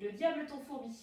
Le diable ton fourbi.